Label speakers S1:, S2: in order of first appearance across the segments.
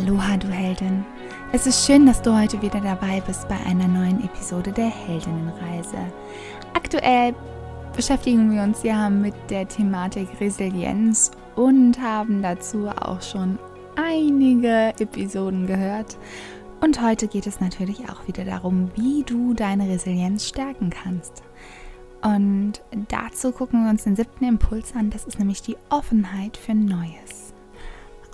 S1: Aloha, du Heldin. Es ist schön, dass du heute wieder dabei bist bei einer neuen Episode der Heldinnenreise. Aktuell beschäftigen wir uns ja mit der Thematik Resilienz und haben dazu auch schon einige Episoden gehört. Und heute geht es natürlich auch wieder darum, wie du deine Resilienz stärken kannst. Und dazu gucken wir uns den siebten Impuls an. Das ist nämlich die Offenheit für Neues.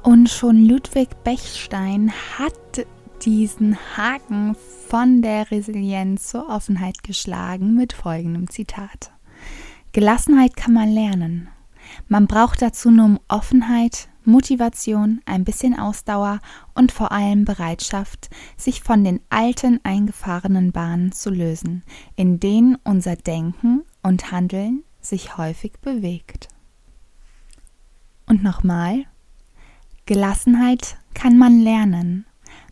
S1: Und schon Ludwig Bechstein hat diesen Haken von der Resilienz zur Offenheit geschlagen mit folgendem Zitat. Gelassenheit kann man lernen. Man braucht dazu nur Offenheit, Motivation, ein bisschen Ausdauer und vor allem Bereitschaft, sich von den alten eingefahrenen Bahnen zu lösen, in denen unser Denken und Handeln sich häufig bewegt. Und nochmal, Gelassenheit kann man lernen.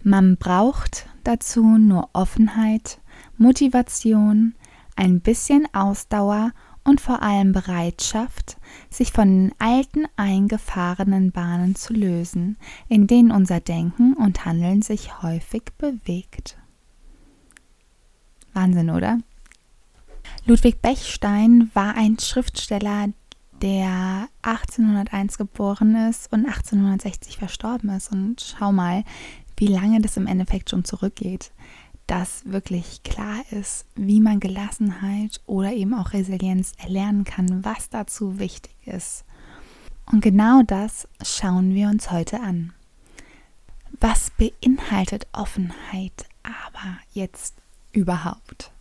S1: Man braucht dazu nur Offenheit, Motivation, ein bisschen Ausdauer und vor allem Bereitschaft, sich von den alten eingefahrenen Bahnen zu lösen, in denen unser Denken und Handeln sich häufig bewegt. Wahnsinn, oder? Ludwig Bechstein war ein Schriftsteller, der 1801 geboren ist und 1860 verstorben ist. Und schau mal, wie lange das im Endeffekt schon zurückgeht dass wirklich klar ist, wie man Gelassenheit oder eben auch Resilienz erlernen kann, was dazu wichtig ist. Und genau das schauen wir uns heute an. Was beinhaltet Offenheit aber jetzt überhaupt?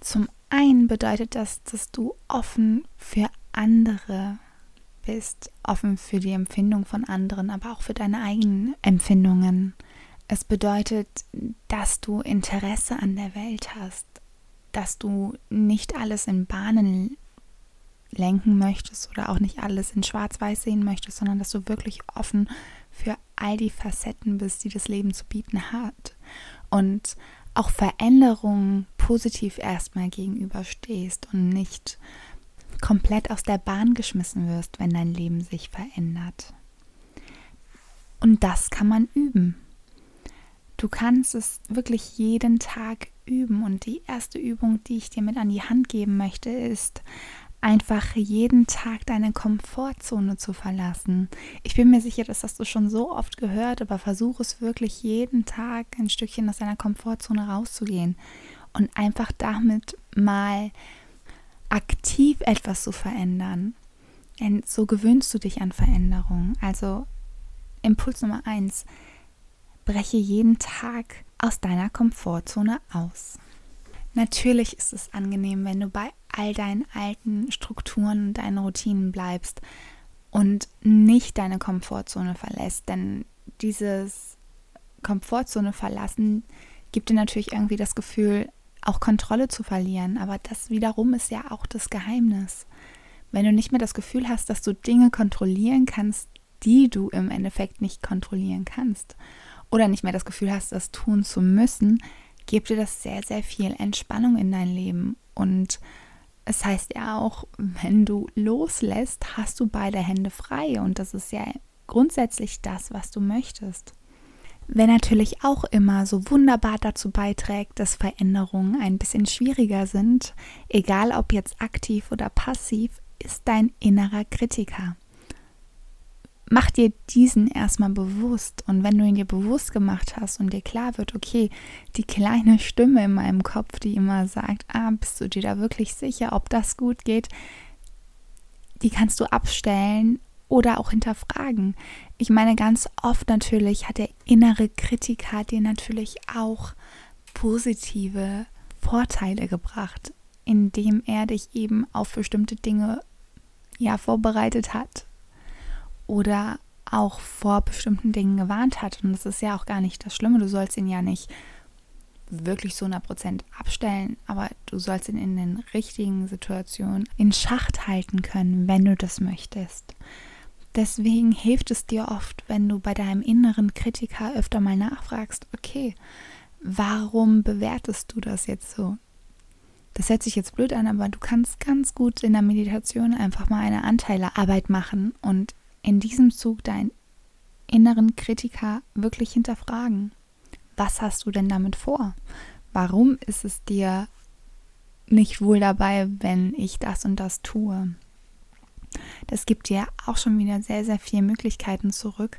S1: Zum einen bedeutet das, dass du offen für andere bist, offen für die Empfindung von anderen, aber auch für deine eigenen Empfindungen es bedeutet, dass du Interesse an der Welt hast, dass du nicht alles in Bahnen lenken möchtest oder auch nicht alles in Schwarz-Weiß sehen möchtest, sondern dass du wirklich offen für all die Facetten bist, die das Leben zu bieten hat. Und auch Veränderungen positiv erstmal gegenüberstehst und nicht komplett aus der Bahn geschmissen wirst, wenn dein Leben sich verändert. Und das kann man üben. Du kannst es wirklich jeden Tag üben und die erste Übung, die ich dir mit an die Hand geben möchte, ist einfach jeden Tag deine Komfortzone zu verlassen. Ich bin mir sicher, das hast du schon so oft gehört, aber versuche es wirklich jeden Tag ein Stückchen aus deiner Komfortzone rauszugehen und einfach damit mal aktiv etwas zu verändern. Denn so gewöhnst du dich an Veränderungen. Also Impuls Nummer eins, breche jeden Tag aus deiner Komfortzone aus. Natürlich ist es angenehm, wenn du bei all deinen alten Strukturen und deinen Routinen bleibst und nicht deine Komfortzone verlässt, denn dieses Komfortzone verlassen gibt dir natürlich irgendwie das Gefühl, auch Kontrolle zu verlieren, aber das wiederum ist ja auch das Geheimnis. Wenn du nicht mehr das Gefühl hast, dass du Dinge kontrollieren kannst, die du im Endeffekt nicht kontrollieren kannst oder nicht mehr das Gefühl hast, das tun zu müssen, gibt dir das sehr, sehr viel Entspannung in dein Leben. Und es heißt ja auch, wenn du loslässt, hast du beide Hände frei. Und das ist ja grundsätzlich das, was du möchtest. Wer natürlich auch immer so wunderbar dazu beiträgt, dass Veränderungen ein bisschen schwieriger sind, egal ob jetzt aktiv oder passiv, ist dein innerer Kritiker mach dir diesen erstmal bewusst. Und wenn du ihn dir bewusst gemacht hast und dir klar wird, okay, die kleine Stimme in meinem Kopf, die immer sagt, ah, bist du dir da wirklich sicher, ob das gut geht, die kannst du abstellen oder auch hinterfragen. Ich meine, ganz oft natürlich hat der innere Kritiker dir natürlich auch positive Vorteile gebracht, indem er dich eben auf bestimmte Dinge ja vorbereitet hat oder auch vor bestimmten Dingen gewarnt hat. Und das ist ja auch gar nicht das Schlimme. Du sollst ihn ja nicht wirklich so 100% abstellen, aber du sollst ihn in den richtigen Situationen in Schacht halten können, wenn du das möchtest. Deswegen hilft es dir oft, wenn du bei deinem inneren Kritiker öfter mal nachfragst, okay, warum bewertest du das jetzt so? Das hört sich jetzt blöd an, aber du kannst ganz gut in der Meditation einfach mal eine Anteilearbeit machen und in diesem Zug dein inneren Kritiker wirklich hinterfragen. Was hast du denn damit vor? Warum ist es dir nicht wohl dabei, wenn ich das und das tue? Das gibt dir auch schon wieder sehr, sehr viele Möglichkeiten zurück,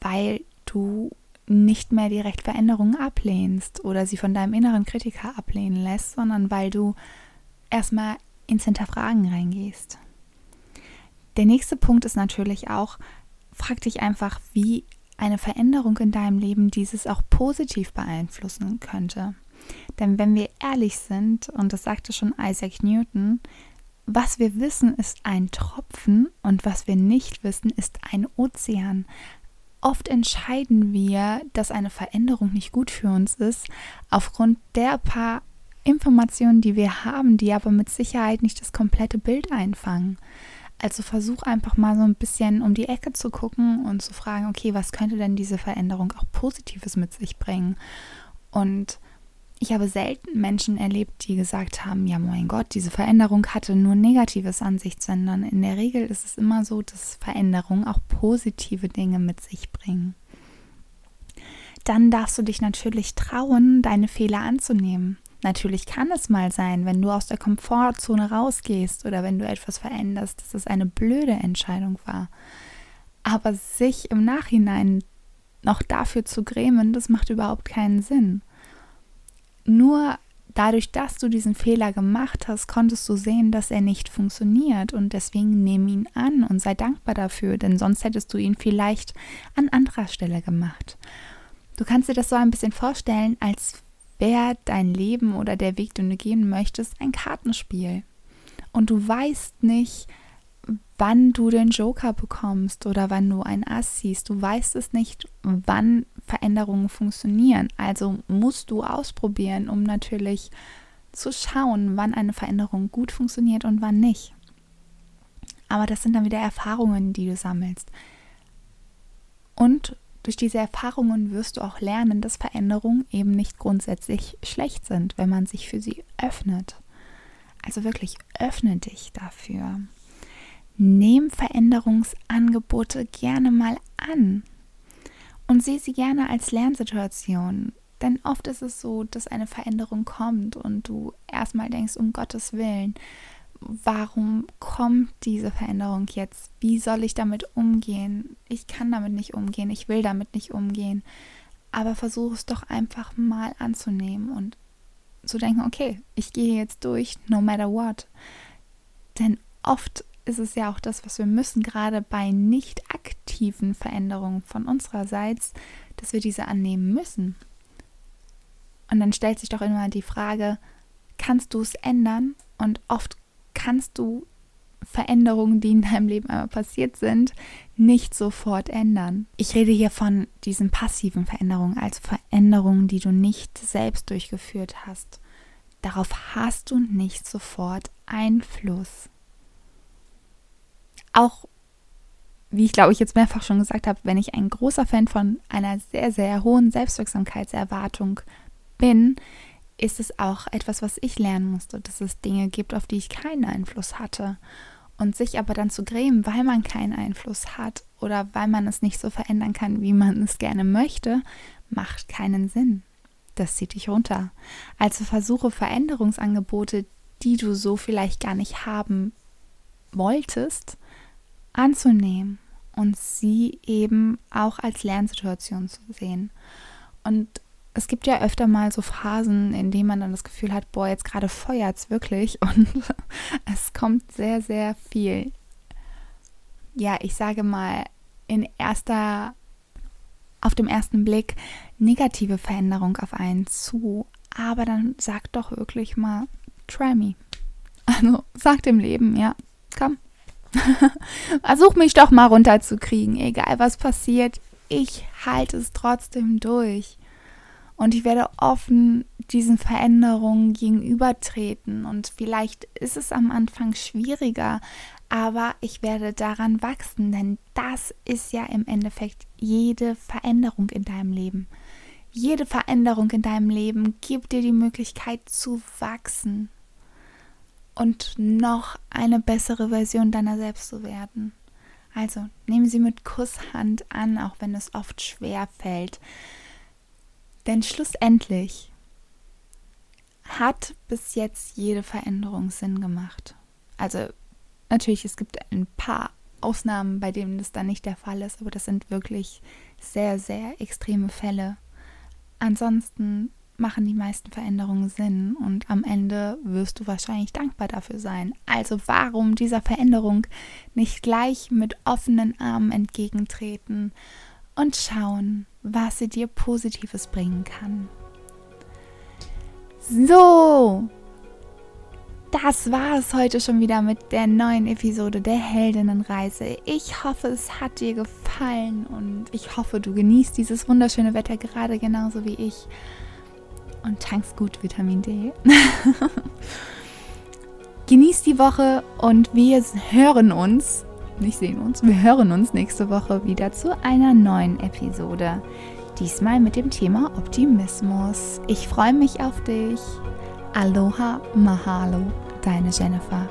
S1: weil du nicht mehr direkt Veränderungen ablehnst oder sie von deinem inneren Kritiker ablehnen lässt, sondern weil du erstmal ins Hinterfragen reingehst. Der nächste Punkt ist natürlich auch, frag dich einfach, wie eine Veränderung in deinem Leben dieses auch positiv beeinflussen könnte. Denn wenn wir ehrlich sind, und das sagte schon Isaac Newton, was wir wissen ist ein Tropfen und was wir nicht wissen ist ein Ozean. Oft entscheiden wir, dass eine Veränderung nicht gut für uns ist, aufgrund der paar Informationen, die wir haben, die aber mit Sicherheit nicht das komplette Bild einfangen. Also versuch einfach mal so ein bisschen um die Ecke zu gucken und zu fragen, okay, was könnte denn diese Veränderung auch Positives mit sich bringen? Und ich habe selten Menschen erlebt, die gesagt haben, ja mein Gott, diese Veränderung hatte nur Negatives an sich, sondern in der Regel ist es immer so, dass Veränderungen auch positive Dinge mit sich bringen. Dann darfst du dich natürlich trauen, deine Fehler anzunehmen. Natürlich kann es mal sein, wenn du aus der Komfortzone rausgehst oder wenn du etwas veränderst, dass es eine blöde Entscheidung war. Aber sich im Nachhinein noch dafür zu grämen, das macht überhaupt keinen Sinn. Nur dadurch, dass du diesen Fehler gemacht hast, konntest du sehen, dass er nicht funktioniert und deswegen nimm ihn an und sei dankbar dafür, denn sonst hättest du ihn vielleicht an anderer Stelle gemacht. Du kannst dir das so ein bisschen vorstellen, als wäre dein Leben oder der Weg, den du gehen möchtest, ein Kartenspiel. Und du weißt nicht, wann du den Joker bekommst oder wann du ein Ass siehst. Du weißt es nicht, wann Veränderungen funktionieren. Also musst du ausprobieren, um natürlich zu schauen, wann eine Veränderung gut funktioniert und wann nicht. Aber das sind dann wieder Erfahrungen, die du sammelst. Und durch diese Erfahrungen wirst du auch lernen, dass Veränderungen eben nicht grundsätzlich schlecht sind, wenn man sich für sie öffnet. Also wirklich öffne dich dafür. Nimm Veränderungsangebote gerne mal an und sehe sie gerne als Lernsituation. Denn oft ist es so, dass eine Veränderung kommt und du erstmal denkst, um Gottes Willen, warum kommt diese Veränderung jetzt? Wie soll ich damit umgehen? Ich kann damit nicht umgehen, ich will damit nicht umgehen. Aber versuche es doch einfach mal anzunehmen und zu denken, okay, ich gehe jetzt durch, no matter what. Denn oft ist es ja auch das, was wir müssen, gerade bei nicht aktiven Veränderungen von unsererseits, dass wir diese annehmen müssen. Und dann stellt sich doch immer die Frage, kannst du es ändern? Und oft kannst du Veränderungen, die in deinem Leben einmal passiert sind, nicht sofort ändern. Ich rede hier von diesen passiven Veränderungen, also Veränderungen, die du nicht selbst durchgeführt hast. Darauf hast du nicht sofort Einfluss. Auch, wie ich glaube ich jetzt mehrfach schon gesagt habe, wenn ich ein großer Fan von einer sehr, sehr hohen Selbstwirksamkeitserwartung bin, ist es auch etwas, was ich lernen musste, dass es Dinge gibt, auf die ich keinen Einfluss hatte. Und sich aber dann zu grämen, weil man keinen Einfluss hat oder weil man es nicht so verändern kann, wie man es gerne möchte, macht keinen Sinn. Das zieht dich runter. Also versuche Veränderungsangebote, die du so vielleicht gar nicht haben wolltest, anzunehmen und sie eben auch als Lernsituation zu sehen. Und es gibt ja öfter mal so Phasen, in denen man dann das Gefühl hat, boah, jetzt gerade feuert es wirklich und es kommt sehr, sehr viel. Ja, ich sage mal, in erster, auf dem ersten Blick negative Veränderung auf einen zu, aber dann sag doch wirklich mal, try me. Also sag dem Leben, ja, komm. Versuch mich doch mal runterzukriegen, egal was passiert. Ich halte es trotzdem durch und ich werde offen diesen Veränderungen gegenübertreten und vielleicht ist es am Anfang schwieriger, aber ich werde daran wachsen, denn das ist ja im Endeffekt jede Veränderung in deinem Leben. Jede Veränderung in deinem Leben gibt dir die Möglichkeit zu wachsen und noch eine bessere Version deiner selbst zu werden. Also nehme sie mit Kusshand an, auch wenn es oft schwer fällt. Denn schlussendlich hat bis jetzt jede Veränderung Sinn gemacht. Also natürlich, es gibt ein paar Ausnahmen, bei denen das dann nicht der Fall ist, aber das sind wirklich sehr, sehr extreme Fälle. Ansonsten machen die meisten Veränderungen Sinn und am Ende wirst du wahrscheinlich dankbar dafür sein. Also warum dieser Veränderung nicht gleich mit offenen Armen entgegentreten und schauen, was sie dir Positives bringen kann. So, das war es heute schon wieder mit der neuen Episode der Heldinnenreise. Ich hoffe, es hat dir gefallen und ich hoffe, du genießt dieses wunderschöne Wetter gerade genauso wie ich und tankst gut Vitamin D. Genießt die Woche und wir hören uns, nicht sehen uns, wir hören uns nächste Woche wieder zu einer neuen Episode. Diesmal mit dem Thema Optimismus. Ich freue mich auf dich. Aloha, Mahalo, deine Jennifer.